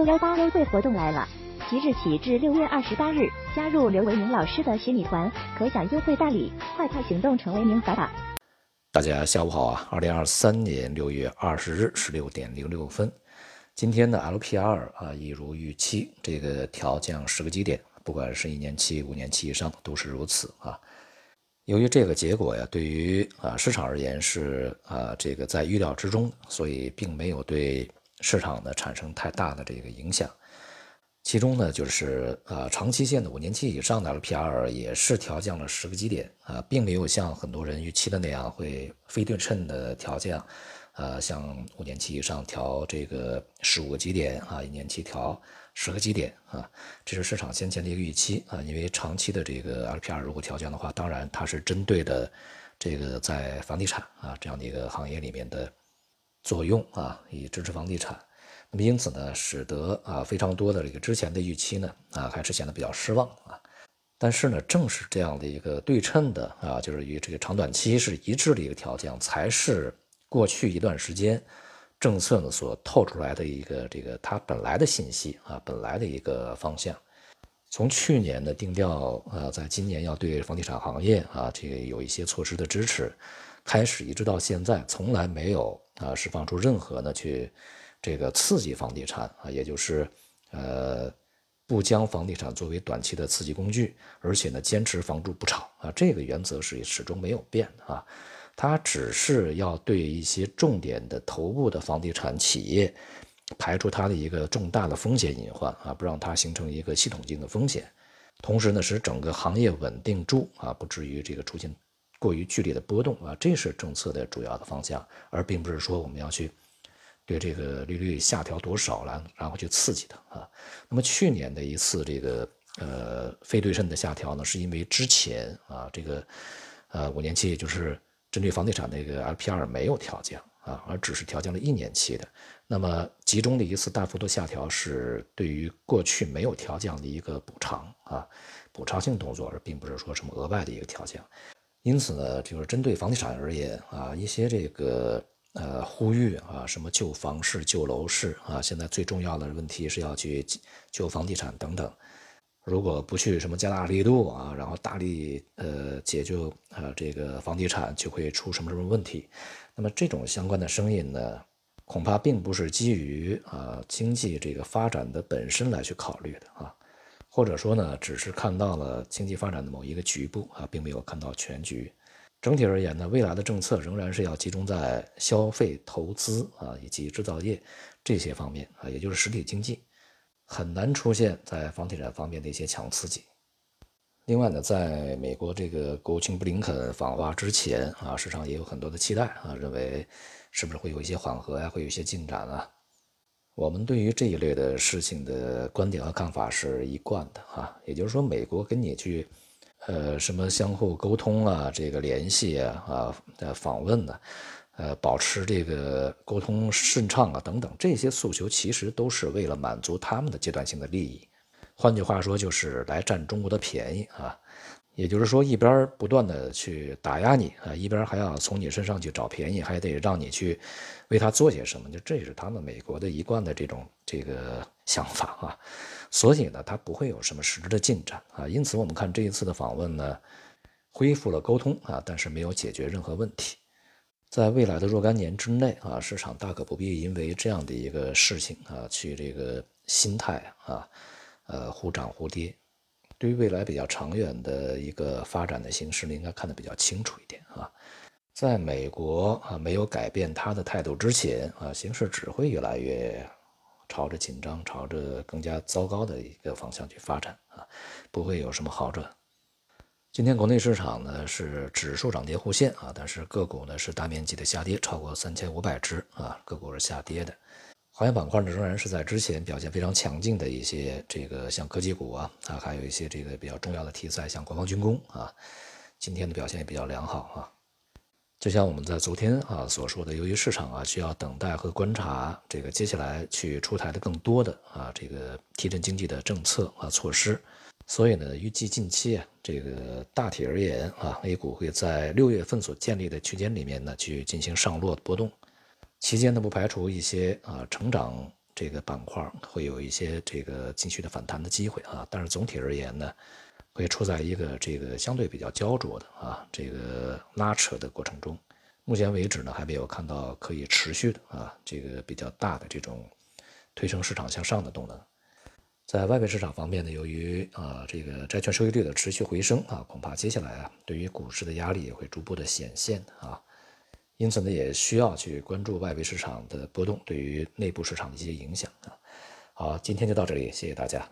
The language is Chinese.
六幺八优惠活动来了！即日起至六月二十八日，加入刘维明老师的学米团，可享优惠大礼，快快行动成为名法吧！大家下午好啊！二零二三年六月二十日十六点零六分，今天的 LPR 啊，一如预期，这个调降十个基点，不管是一年期、五年期以上都是如此啊。由于这个结果呀，对于啊市场而言是啊这个在预料之中，所以并没有对市场呢产生太大的这个影响。其中呢，就是呃长期线的五年期以上的 LPR 也是调降了十个基点啊，并没有像很多人预期的那样会非对称的调降，呃，像五年期以上调这个十五个基点啊，一年期调十个基点啊，这是市场先前的一个预期啊，因为长期的这个 LPR 如果调降的话，当然它是针对的这个在房地产啊这样的一个行业里面的作用啊，以支持房地产。那么因此呢，使得啊非常多的这个之前的预期呢啊还是显得比较失望啊。但是呢，正是这样的一个对称的啊，就是与这个长短期是一致的一个条件，才是过去一段时间政策呢所透出来的一个这个它本来的信息啊，本来的一个方向。从去年的定调啊，在今年要对房地产行业啊这个有一些措施的支持，开始一直到现在，从来没有啊释放出任何呢去。这个刺激房地产啊，也就是，呃，不将房地产作为短期的刺激工具，而且呢，坚持房住不炒啊，这个原则是始终没有变啊。它只是要对一些重点的头部的房地产企业排除它的一个重大的风险隐患啊，不让它形成一个系统性的风险，同时呢，使整个行业稳定住啊，不至于这个出现过于剧烈的波动啊，这是政策的主要的方向，而并不是说我们要去。对这个利率下调多少了，然后去刺激它啊。那么去年的一次这个呃非对称的下调呢，是因为之前啊这个呃五年期，也就是针对房地产那个 LPR 没有调降啊，而只是调降了一年期的。那么集中的一次大幅度下调是对于过去没有调降的一个补偿啊，补偿性动作，而并不是说什么额外的一个调降。因此呢，就是针对房地产而言啊，一些这个。呃，呼吁啊，什么救房市、救楼市啊？现在最重要的问题是要去救房地产等等。如果不去什么加大力度啊，然后大力呃解救啊这个房地产，就会出什么什么问题。那么这种相关的声音呢，恐怕并不是基于啊经济这个发展的本身来去考虑的啊，或者说呢，只是看到了经济发展的某一个局部啊，并没有看到全局。整体而言呢，未来的政策仍然是要集中在消费、投资啊以及制造业这些方面啊，也就是实体经济，很难出现在房地产方面的一些强刺激。另外呢，在美国这个国务卿布林肯访华之前啊，市场也有很多的期待啊，认为是不是会有一些缓和呀，会有一些进展啊？我们对于这一类的事情的观点和看法是一贯的啊，也就是说，美国跟你去。呃，什么相互沟通啊，这个联系啊，啊，访问呢，呃，保持这个沟通顺畅啊，等等，这些诉求其实都是为了满足他们的阶段性的利益。换句话说，就是来占中国的便宜啊。也就是说，一边不断的去打压你啊，一边还要从你身上去找便宜，还得让你去为他做些什么，就这是他们美国的一贯的这种这个想法啊。所以呢，他不会有什么实质的进展啊。因此，我们看这一次的访问呢，恢复了沟通啊，但是没有解决任何问题。在未来的若干年之内啊，市场大可不必因为这样的一个事情啊，去这个心态啊，呃，忽涨忽跌。对于未来比较长远的一个发展的形势呢，应该看得比较清楚一点啊。在美国啊没有改变他的态度之前啊，形势只会越来越朝着紧张、朝着更加糟糕的一个方向去发展啊，不会有什么好转。今天国内市场呢是指数涨跌互现啊，但是个股呢是大面积的下跌，超过三千五百只啊，个股是下跌的。行业板块呢，仍然是在之前表现非常强劲的一些这个像科技股啊啊，还有一些这个比较重要的题材，像国防军工啊，今天的表现也比较良好啊。就像我们在昨天啊所说的，由于市场啊需要等待和观察这个接下来去出台的更多的啊这个提振经济的政策啊措施，所以呢，预计近期啊这个大体而言啊，A 股会在六月份所建立的区间里面呢去进行上落波动。期间呢，不排除一些啊成长这个板块会有一些这个继续的反弹的机会啊，但是总体而言呢，会处在一个这个相对比较焦灼的啊这个拉扯的过程中。目前为止呢，还没有看到可以持续的啊这个比较大的这种推升市场向上的动能。在外围市场方面呢，由于啊这个债券收益率的持续回升啊，恐怕接下来啊对于股市的压力也会逐步的显现啊。因此呢，也需要去关注外围市场的波动对于内部市场的一些影响啊。好，今天就到这里，谢谢大家。